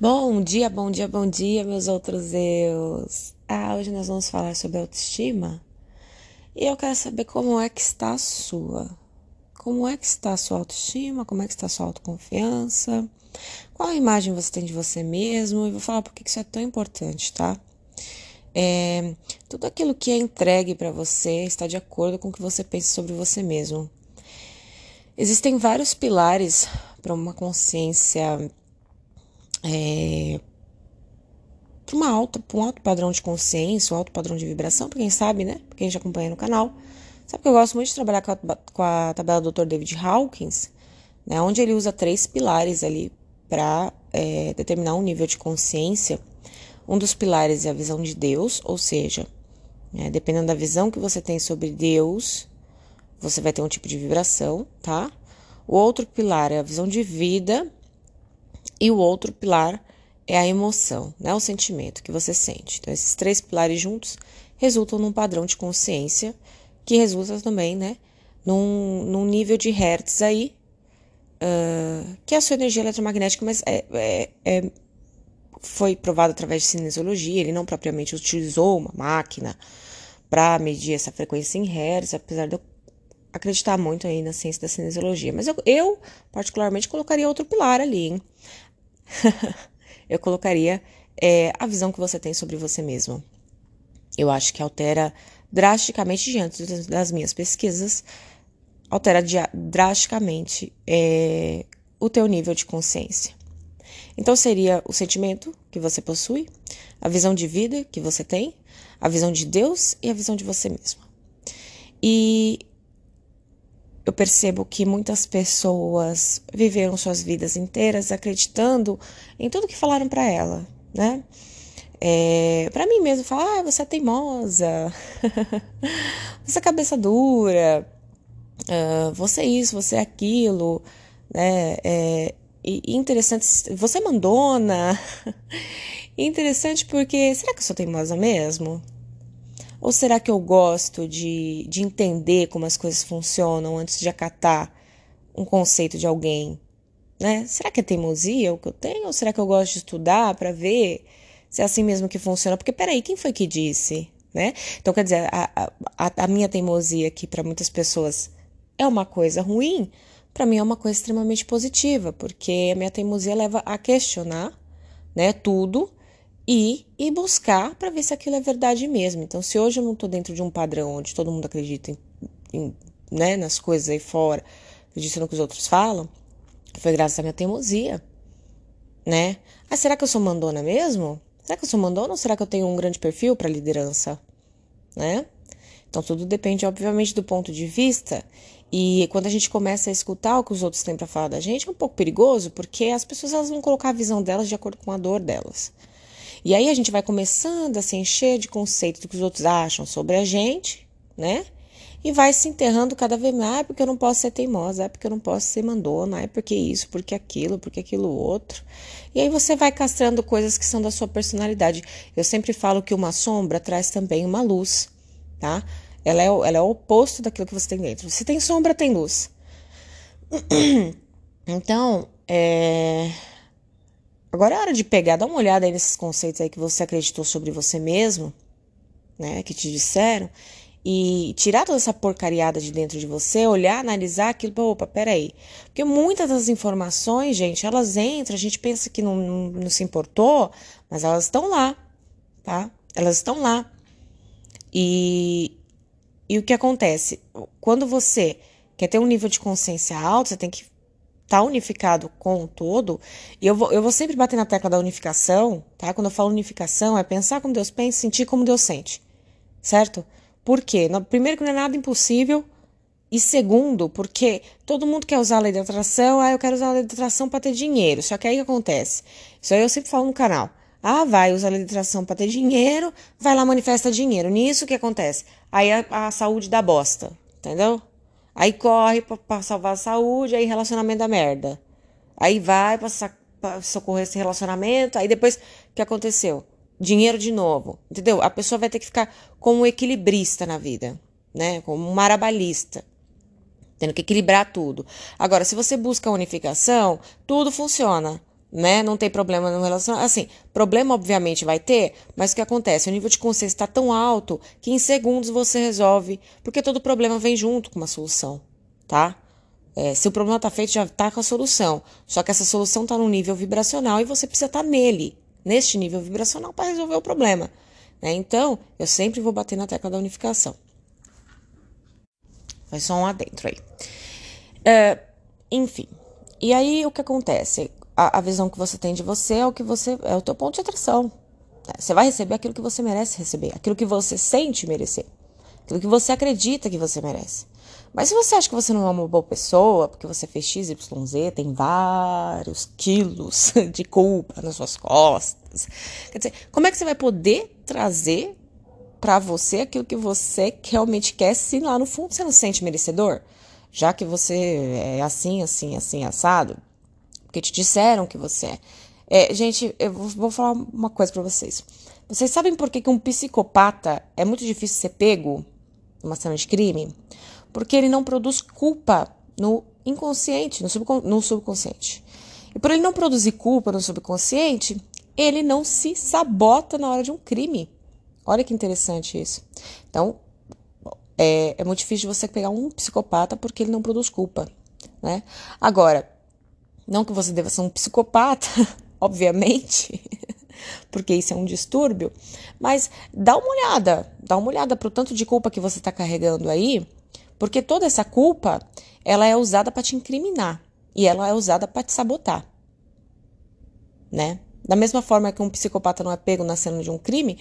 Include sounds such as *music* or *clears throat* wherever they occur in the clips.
Bom dia, bom dia, bom dia, meus outros eus. Ah, hoje nós vamos falar sobre autoestima. E eu quero saber como é que está a sua. Como é que está a sua autoestima? Como é que está a sua autoconfiança? Qual a imagem você tem de você mesmo? E vou falar por que isso é tão importante, tá? É, tudo aquilo que é entregue para você está de acordo com o que você pensa sobre você mesmo. Existem vários pilares para uma consciência é, uma alta, um alto padrão de consciência, um alto padrão de vibração, para quem sabe, né? Pra quem já acompanha no canal. Sabe que eu gosto muito de trabalhar com a, com a tabela do Dr. David Hawkins, né? Onde ele usa três pilares ali para é, determinar um nível de consciência. Um dos pilares é a visão de Deus, ou seja, né, dependendo da visão que você tem sobre Deus, você vai ter um tipo de vibração, tá? O outro pilar é a visão de vida, e o outro pilar é a emoção, né? O sentimento que você sente. Então, esses três pilares juntos resultam num padrão de consciência que resulta também, né? Num, num nível de hertz aí, uh, que é a sua energia eletromagnética, mas é, é, é, foi provado através de cinesiologia, ele não propriamente utilizou uma máquina para medir essa frequência em hertz, apesar de eu acreditar muito aí na ciência da cinesiologia. Mas eu, eu particularmente, colocaria outro pilar ali, hein? *laughs* eu colocaria é, a visão que você tem sobre você mesmo. Eu acho que altera drasticamente, diante das minhas pesquisas, altera drasticamente é, o teu nível de consciência. Então, seria o sentimento que você possui, a visão de vida que você tem, a visão de Deus e a visão de você mesmo. E eu percebo que muitas pessoas viveram suas vidas inteiras acreditando em tudo que falaram para ela, né? É, para mim mesmo, falar, ah, você é teimosa, *laughs* você é cabeça dura, uh, você é isso, você é aquilo, né? É, e interessante, você é mandona. *laughs* interessante porque, será que eu sou teimosa mesmo? Ou será que eu gosto de, de entender como as coisas funcionam antes de acatar um conceito de alguém? Né? Será que é teimosia o que eu tenho? Ou será que eu gosto de estudar para ver se é assim mesmo que funciona? Porque peraí, quem foi que disse? Né? Então, quer dizer, a, a, a minha teimosia, que para muitas pessoas é uma coisa ruim, para mim é uma coisa extremamente positiva, porque a minha teimosia leva a questionar né, tudo e, buscar para ver se aquilo é verdade mesmo. Então, se hoje eu não estou dentro de um padrão onde todo mundo acredita em, em, né, nas coisas aí fora, acredita no que os outros falam, foi graças à minha teimosia, né? Ah, será que eu sou mandona mesmo? Será que eu sou mandona ou será que eu tenho um grande perfil para liderança, né? Então, tudo depende, obviamente, do ponto de vista. E quando a gente começa a escutar o que os outros têm para falar da gente, é um pouco perigoso, porque as pessoas elas vão colocar a visão delas de acordo com a dor delas. E aí a gente vai começando a se encher de conceitos do que os outros acham sobre a gente, né? E vai se enterrando cada vez mais, ah, porque eu não posso ser teimosa, é porque eu não posso ser mandona, é porque isso, porque aquilo, porque aquilo outro. E aí você vai castrando coisas que são da sua personalidade. Eu sempre falo que uma sombra traz também uma luz, tá? Ela é, ela é o oposto daquilo que você tem dentro. Se tem sombra, tem luz. *clears throat* Então, é, Agora é hora de pegar, dar uma olhada aí nesses conceitos aí que você acreditou sobre você mesmo, né, que te disseram, e tirar toda essa porcariada de dentro de você, olhar, analisar aquilo, opa, peraí. Porque muitas das informações, gente, elas entram, a gente pensa que não, não, não se importou, mas elas estão lá, tá? Elas estão lá. E, e o que acontece? Quando você quer ter um nível de consciência alto, você tem que tá unificado com o todo, e eu vou, eu vou sempre bater na tecla da unificação, tá? Quando eu falo unificação, é pensar como Deus pensa, sentir como Deus sente, certo? Por quê? Primeiro, que não é nada impossível, e segundo, porque todo mundo quer usar a lei da atração, ah, eu quero usar a lei da atração para ter dinheiro, só que aí o que acontece? Isso aí eu sempre falo no canal. Ah, vai, usa a lei da atração para ter dinheiro, vai lá, manifesta dinheiro. Nisso o que acontece? Aí a, a saúde dá bosta, entendeu? Aí corre para salvar a saúde, aí relacionamento da merda. Aí vai para socorrer esse relacionamento, aí depois o que aconteceu? Dinheiro de novo, entendeu? A pessoa vai ter que ficar como um equilibrista na vida, né? Como um marabalista, tendo que equilibrar tudo. Agora, se você busca unificação, tudo funciona. Né? Não tem problema no relacionamento. Assim, problema obviamente vai ter, mas o que acontece? O nível de consciência está tão alto que em segundos você resolve, porque todo problema vem junto com uma solução, tá? É, se o problema está feito, já está com a solução. Só que essa solução está num nível vibracional e você precisa estar tá nele, neste nível vibracional, para resolver o problema. Né? Então, eu sempre vou bater na tecla da unificação. Vai só um adentro aí. É, enfim. E aí, o que acontece? A, a, visão que você tem de você é o que você é o teu ponto de atração. Né? Você vai receber aquilo que você merece receber, aquilo que você sente merecer, aquilo que você acredita que você merece. Mas se você acha que você não é uma boa pessoa, porque você fez X, Y, Z, tem vários quilos *laughs* de culpa nas suas costas. Quer dizer, como é que você vai poder trazer para você aquilo que você realmente quer se lá no fundo você não se sente merecedor? Já que você é assim, assim, assim, assado, porque te disseram que você é. é gente, eu vou falar uma coisa para vocês. Vocês sabem por que, que um psicopata é muito difícil ser pego numa cena de crime? porque ele não produz culpa no inconsciente, no, subcon no subconsciente. E por ele não produzir culpa no subconsciente, ele não se sabota na hora de um crime. Olha que interessante isso. Então, é, é muito difícil você pegar um psicopata porque ele não produz culpa, né? Agora, não que você deva ser um psicopata, *laughs* obviamente, *laughs* porque isso é um distúrbio, mas dá uma olhada, dá uma olhada pro tanto de culpa que você está carregando aí porque toda essa culpa, ela é usada para te incriminar e ela é usada para te sabotar. Né? Da mesma forma que um psicopata não é pego na cena de um crime,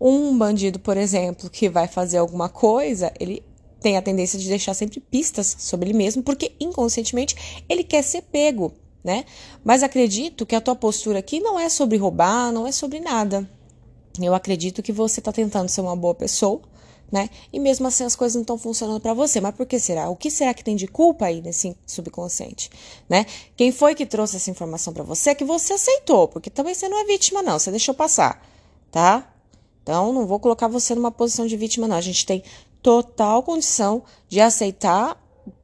um bandido, por exemplo, que vai fazer alguma coisa, ele tem a tendência de deixar sempre pistas sobre ele mesmo, porque inconscientemente ele quer ser pego, né? Mas acredito que a tua postura aqui não é sobre roubar, não é sobre nada. Eu acredito que você está tentando ser uma boa pessoa, né? E mesmo assim as coisas não estão funcionando para você. Mas por que será? O que será que tem de culpa aí nesse subconsciente, né? Quem foi que trouxe essa informação para você que você aceitou? Porque também você não é vítima não, você deixou passar, tá? Então não vou colocar você numa posição de vítima não. A gente tem total condição de aceitar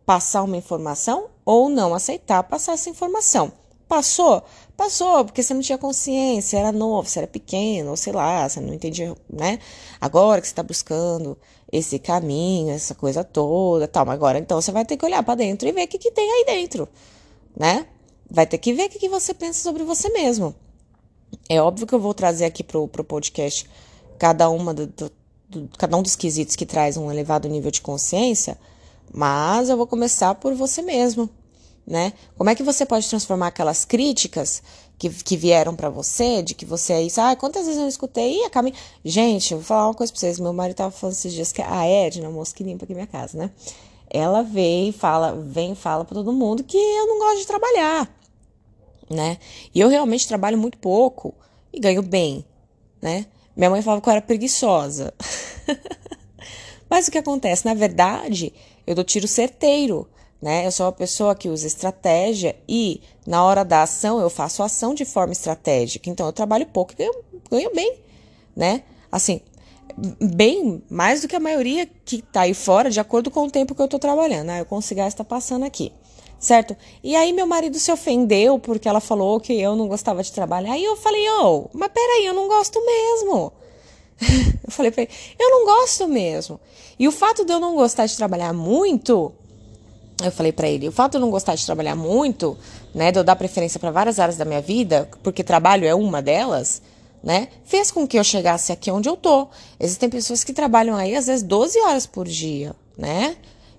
passar uma informação ou não aceitar passar essa informação. Passou? Passou, porque você não tinha consciência, era novo, você era pequeno, ou sei lá, você não entendia, né? Agora que você está buscando esse caminho, essa coisa toda, tal, mas agora então você vai ter que olhar para dentro e ver o que, que tem aí dentro, né? Vai ter que ver o que, que você pensa sobre você mesmo. É óbvio que eu vou trazer aqui pro, pro podcast cada uma do, do, do, cada um dos quesitos que traz um elevado nível de consciência, mas eu vou começar por você mesmo, né? Como é que você pode transformar aquelas críticas que, que vieram para você, de que você é isso, ah, quantas vezes eu escutei, e a Camila... Gente, eu vou falar uma coisa pra vocês, meu marido tava falando esses dias que a Edna, a moça que limpa aqui minha casa, né? Ela veio e fala, vem e fala para todo mundo que eu não gosto de trabalhar, né? E eu realmente trabalho muito pouco e ganho bem, né? Minha mãe falava que eu era preguiçosa. *laughs* Mas o que acontece? Na verdade, eu dou tiro certeiro né? Eu sou uma pessoa que usa estratégia e na hora da ação eu faço ação de forma estratégica. Então eu trabalho pouco e ganho, ganho bem, né? Assim, bem mais do que a maioria que tá aí fora, de acordo com o tempo que eu tô trabalhando. Ah, eu consigo estar passando aqui, certo? E aí meu marido se ofendeu porque ela falou que eu não gostava de trabalhar. Aí eu falei, ô, oh, mas peraí, eu não gosto mesmo. *laughs* eu falei pra ele, eu não gosto mesmo. E o fato de eu não gostar de trabalhar muito eu falei para ele, o fato de eu não gostar de trabalhar muito, né, de eu dar preferência para várias áreas da minha vida, porque trabalho é uma delas, né, fez com que eu chegasse aqui onde eu tô. Existem pessoas que trabalham aí às vezes 12 horas por dia, né?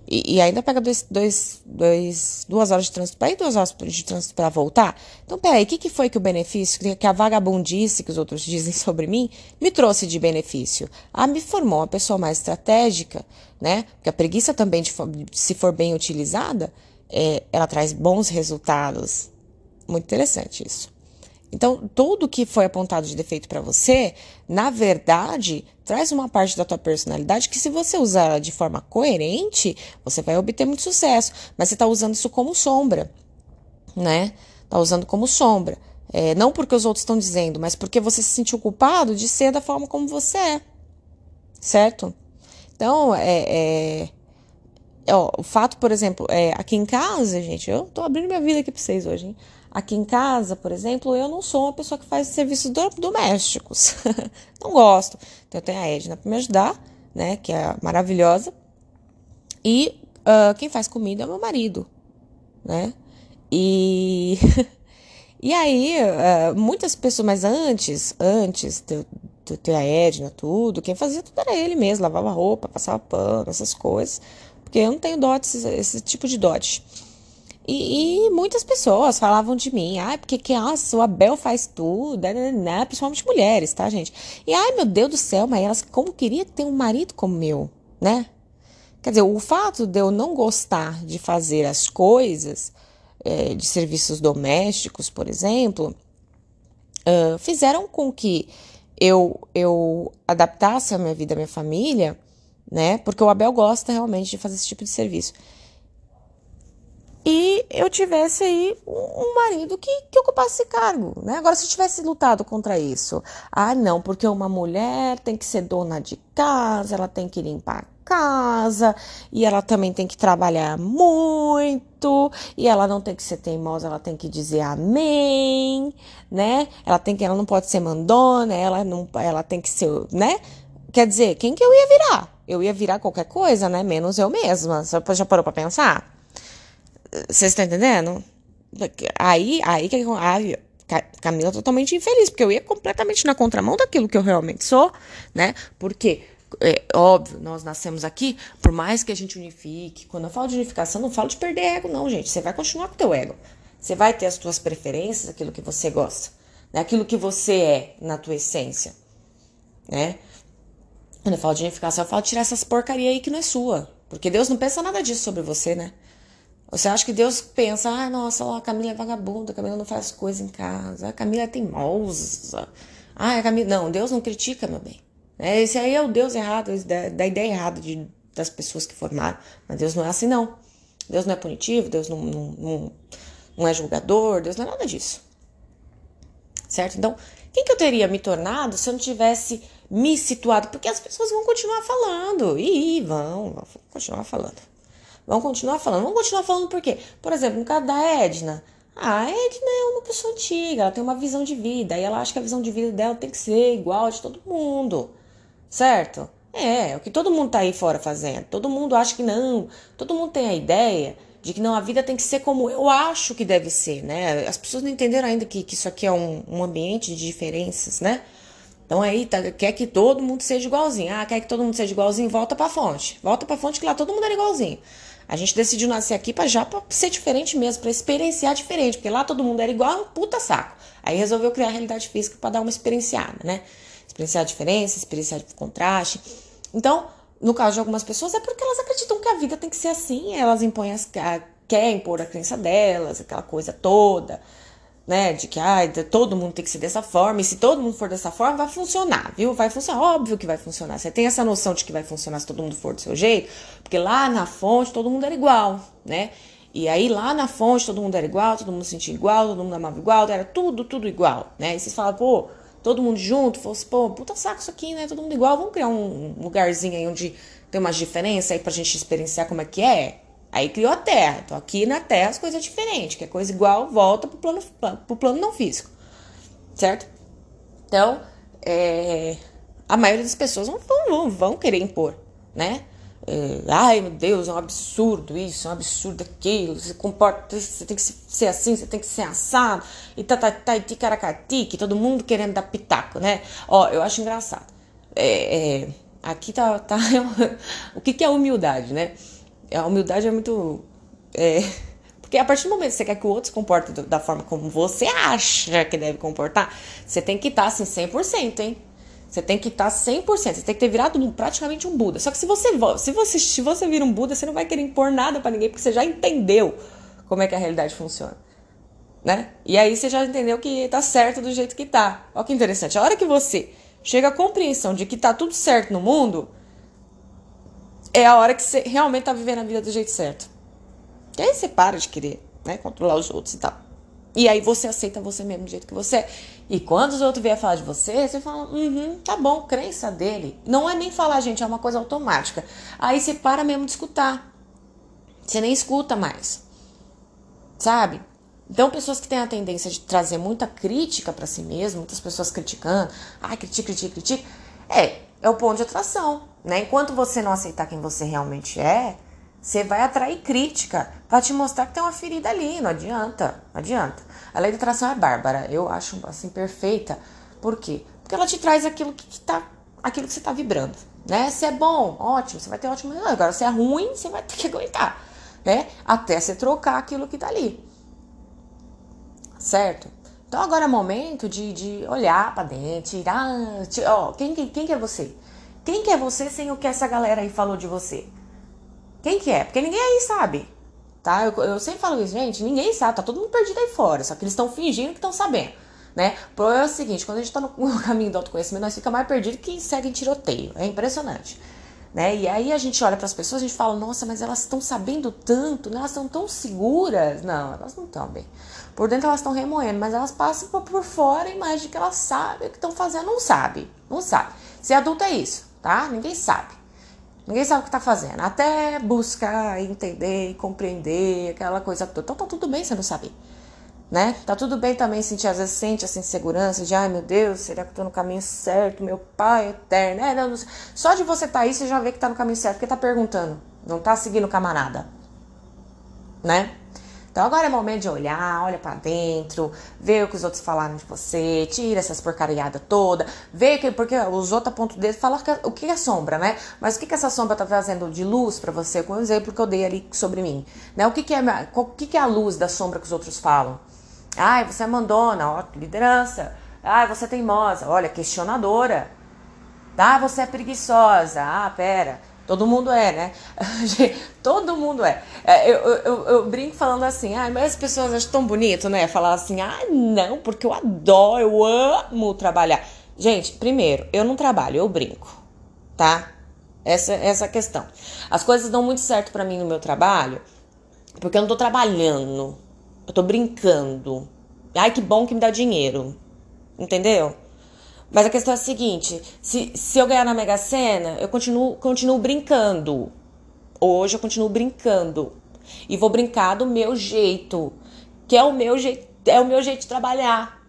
E, e ainda pega dois, dois, dois, duas horas de trânsito para ir, duas horas de trânsito para voltar. Então, peraí, o que, que foi que o benefício, que a vagabundice que os outros dizem *laughs* sobre mim, me trouxe de benefício? Ah, me formou uma pessoa mais estratégica, né? Porque a preguiça também, de, se for bem utilizada, é, ela traz bons resultados. Muito interessante isso. Então, tudo que foi apontado de defeito para você, na verdade, traz uma parte da tua personalidade que, se você usar de forma coerente, você vai obter muito sucesso. Mas você está usando isso como sombra, né? Está usando como sombra. É, não porque os outros estão dizendo, mas porque você se sentiu culpado de ser da forma como você é. Certo? Então, é, é Ó, o fato, por exemplo, é, aqui em casa, gente, eu tô abrindo minha vida aqui pra vocês hoje, hein? Aqui em casa, por exemplo, eu não sou uma pessoa que faz serviços domésticos. *laughs* não gosto. Então, eu tenho a Edna para me ajudar, né? Que é maravilhosa. E uh, quem faz comida é meu marido, né? E. *laughs* e aí, uh, muitas pessoas, mas antes, antes de eu ter a Edna, tudo, quem fazia tudo era ele mesmo, lavava roupa, passava pano, essas coisas. Porque eu não tenho dote, esse, esse tipo de dote. E, e, muitas pessoas falavam de mim, ai, porque que, nossa, o Abel faz tudo, né, né, né, principalmente mulheres, tá, gente? E ai, meu Deus do céu, mas elas como queria ter um marido como meu, né? Quer dizer, o fato de eu não gostar de fazer as coisas, é, de serviços domésticos, por exemplo, uh, fizeram com que eu, eu adaptasse a minha vida, a minha família, né? Porque o Abel gosta realmente de fazer esse tipo de serviço e eu tivesse aí um marido que, que ocupasse esse cargo, né? Agora, se tivesse lutado contra isso, ah, não, porque uma mulher tem que ser dona de casa, ela tem que limpar a casa, e ela também tem que trabalhar muito, e ela não tem que ser teimosa, ela tem que dizer amém, né? Ela tem que, ela não pode ser mandona, ela não, ela tem que ser, né? Quer dizer, quem que eu ia virar? Eu ia virar qualquer coisa, né? Menos eu mesma. Você já parou pra pensar? Vocês estão entendendo? Aí, aí que aí, Camila totalmente infeliz, porque eu ia completamente na contramão daquilo que eu realmente sou, né? Porque, é, óbvio, nós nascemos aqui, por mais que a gente unifique, quando eu falo de unificação, não falo de perder ego, não, gente. Você vai continuar com o teu ego. Você vai ter as tuas preferências, aquilo que você gosta, né? aquilo que você é na tua essência, né? Quando eu falo de unificação, eu falo de tirar essas porcaria aí que não é sua. Porque Deus não pensa nada disso sobre você, né? Você acha que Deus pensa, ah, nossa, ó, a Camila é vagabunda, a Camila não faz coisa em casa, a Camila é teimosa. Ah, a Camila. Não, Deus não critica, meu bem. É, esse aí é o Deus errado, da, da ideia errada de, das pessoas que formaram. Mas Deus não é assim, não. Deus não é punitivo, Deus não, não, não, não é julgador, Deus não é nada disso. Certo? Então, quem que eu teria me tornado se eu não tivesse me situado? Porque as pessoas vão continuar falando. E vão, vão continuar falando. Vamos continuar falando. Vamos continuar falando por quê? Por exemplo, no caso da Edna. A Edna é uma pessoa antiga, ela tem uma visão de vida. E ela acha que a visão de vida dela tem que ser igual a de todo mundo. Certo? É, é o que todo mundo tá aí fora fazendo. Todo mundo acha que não. Todo mundo tem a ideia de que não, a vida tem que ser como eu acho que deve ser, né? As pessoas não entenderam ainda que, que isso aqui é um, um ambiente de diferenças, né? Então aí tá, quer que todo mundo seja igualzinho. Ah, quer que todo mundo seja igualzinho? Volta pra fonte. Volta pra fonte que lá todo mundo era igualzinho. A gente decidiu nascer aqui para já pra ser diferente mesmo, para experienciar diferente, porque lá todo mundo era igual, é um puta saco. Aí resolveu criar a realidade física para dar uma experienciada, né? Experienciar a diferença, experienciar o contraste. Então, no caso de algumas pessoas, é porque elas acreditam que a vida tem que ser assim, elas impõem as, a, quer impor a crença delas, aquela coisa toda né? De que ah, todo mundo tem que ser dessa forma, e se todo mundo for dessa forma, vai funcionar, viu? Vai funcionar, óbvio que vai funcionar. Você tem essa noção de que vai funcionar se todo mundo for do seu jeito, porque lá na fonte todo mundo era igual, né? E aí lá na fonte todo mundo era igual, todo mundo se sentia igual, todo mundo amava igual, era tudo, tudo igual, né? E vocês falam, pô, todo mundo junto, fosse, pô, puta saco isso aqui, né? Todo mundo igual, vamos criar um lugarzinho aí onde tem umas diferenças aí pra gente experienciar como é que é. Aí criou a Terra. Então aqui na Terra as coisas diferentes, que é coisa igual volta pro plano, pro plano não físico. Certo? Então, é, a maioria das pessoas vão, vão, vão querer impor, né? É, Ai meu Deus, é um absurdo isso, é um absurdo aquilo. Você comporta, você tem que ser assim, você tem que ser assado, e tá, tá, tá, e ticaracati, que todo mundo querendo dar pitaco, né? Ó, eu acho engraçado. É, é, aqui tá, tá *laughs* o que, que é humildade, né? A humildade é muito. É, porque a partir do momento que você quer que o outro se comporte da forma como você acha que deve comportar, você tem que estar assim 100%, hein? Você tem que estar 100%, você tem que ter virado praticamente um Buda. Só que se você, se você, se você vira um Buda, você não vai querer impor nada para ninguém, porque você já entendeu como é que a realidade funciona. Né? E aí você já entendeu que tá certo do jeito que tá. Olha que interessante. A hora que você chega à compreensão de que tá tudo certo no mundo, é a hora que você realmente tá vivendo a vida do jeito certo. E aí você para de querer, né, controlar os outros e tal. E aí você aceita você mesmo do jeito que você é. E quando os outros vierem falar de você, você fala, uhum, tá bom, crença dele. Não é nem falar, gente, é uma coisa automática. Aí você para mesmo de escutar. Você nem escuta mais. Sabe? Então, pessoas que têm a tendência de trazer muita crítica para si mesmo, muitas pessoas criticando, ai, critica, critica, critica, é, é o ponto de atração, né? Enquanto você não aceitar quem você realmente é, você vai atrair crítica para te mostrar que tem uma ferida ali, não adianta, não adianta. A lei da atração é bárbara, eu acho assim perfeita. Por quê? Porque ela te traz aquilo que, que tá, aquilo que você tá vibrando, né? Se é bom, ótimo, você vai ter ótimo. Agora, se é ruim, você vai ter que aguentar, né? Até você trocar aquilo que tá ali certo? Então agora é momento de, de olhar para dentro, tirar. Ó, quem, quem, quem que é você? Quem que é você sem o que essa galera aí falou de você? Quem que é? Porque ninguém aí sabe. Tá? Eu, eu sempre falo isso, gente, ninguém sabe, tá todo mundo perdido aí fora, só que eles estão fingindo que estão sabendo. Né? O problema é o seguinte, quando a gente tá no, *laughs* caminho do autoconhecimento, nós fica mais perdido que segue em tiroteio. É impressionante. Né? E aí a gente olha para as pessoas, a gente fala, nossa, mas elas estão sabendo tanto, né? elas estão tão seguras. Não, elas não estão bem. Por dentro elas estão remoendo, mas elas passam por fora a imagem que elas sabem o que estão fazendo. Não sabe, não sabe. Ser adulto é isso, tá? Ninguém sabe. Ninguém sabe o que está fazendo. Até buscar, entender, compreender, aquela coisa toda. Então tá tudo bem você não saber. Né? Tá tudo bem também sentir, às vezes sente essa insegurança de ai meu Deus, será que eu tô no caminho certo? Meu pai eterno. É, não, só de você tá aí, você já vê que tá no caminho certo, porque tá perguntando. Não tá seguindo camarada. Né? Então agora é momento de olhar, olha para dentro, ver o que os outros falaram de você, tira essas porcariadas toda, vê que porque os outros apontam o dedo falam que, o que é sombra, né? Mas o que, que essa sombra tá trazendo de luz para você, com o exemplo que eu dei ali sobre mim, né? O que, que é o que, que é a luz da sombra que os outros falam? Ai, você é mandona, ó, liderança. Ai, você é teimosa, olha, questionadora. Ah, você é preguiçosa. Ah, pera. Todo mundo é, né? *laughs* Todo mundo é. é. Eu, eu, eu, brinco falando assim, ah, mas as pessoas acham tão bonito, né? Falar assim, ah, não, porque eu adoro, eu amo trabalhar. Gente, primeiro, eu não trabalho, eu brinco, tá? Essa, essa é a questão. As coisas dão muito certo para mim no meu trabalho, porque eu não tô trabalhando, eu tô brincando. Ai, que bom que me dá dinheiro, entendeu? Mas a questão é a seguinte: se, se eu ganhar na Mega Sena, eu continuo, continuo brincando. Hoje eu continuo brincando. E vou brincar do meu jeito. Que é o meu jeito, é o meu jeito de trabalhar.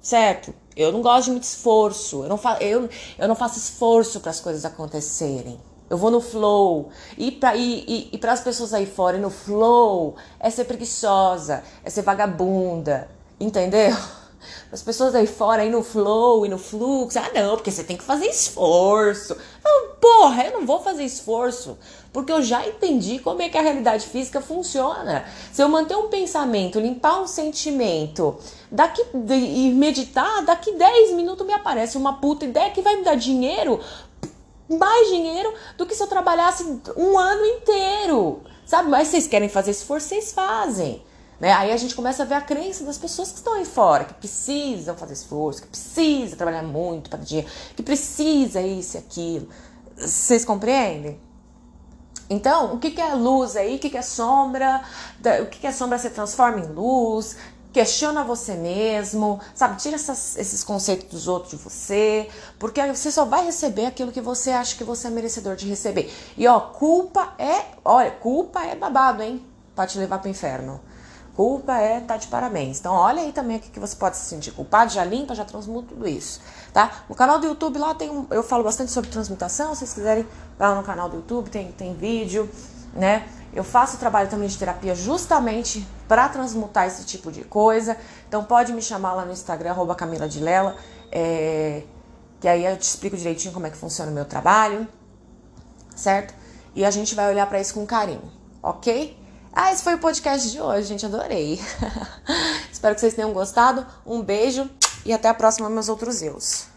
Certo? Eu não gosto de muito esforço. Eu não, fa eu, eu não faço esforço para as coisas acontecerem. Eu vou no flow. E para e, e, e as pessoas aí fora, no flow é ser preguiçosa, é ser vagabunda. Entendeu? As pessoas aí fora, aí no flow e no fluxo. Ah, não, porque você tem que fazer esforço. Não, porra, eu não vou fazer esforço. Porque eu já entendi como é que a realidade física funciona. Se eu manter um pensamento, limpar um sentimento, daqui e meditar, daqui 10 minutos me aparece uma puta ideia que vai me dar dinheiro, mais dinheiro do que se eu trabalhasse um ano inteiro. Sabe? Mas vocês querem fazer esforço, vocês fazem. Né? Aí a gente começa a ver a crença das pessoas que estão aí fora, que precisam fazer esforço, que precisam trabalhar muito para dinheiro, que precisa isso e aquilo. Vocês compreendem? Então, o que, que é luz aí? O que, que é sombra? O que, que é sombra se transforma em luz? Questiona você mesmo, sabe? Tira essas, esses conceitos dos outros de você, porque você só vai receber aquilo que você acha que você é merecedor de receber. E ó, culpa é, olha, culpa é babado, hein? Pode te levar pro inferno. Culpa é tá de parabéns. Então, olha aí também o que você pode se sentir culpado, já limpa, já transmuta tudo isso, tá? No canal do YouTube lá tem um, eu falo bastante sobre transmutação, se vocês quiserem, lá no canal do YouTube tem, tem vídeo, né? Eu faço trabalho também de terapia justamente para transmutar esse tipo de coisa. Então pode me chamar lá no Instagram, Camila de Lela, é, que aí eu te explico direitinho como é que funciona o meu trabalho, certo? E a gente vai olhar para isso com carinho, ok? Ah, esse foi o podcast de hoje, gente. Adorei. *laughs* Espero que vocês tenham gostado. Um beijo e até a próxima, meus outros eus.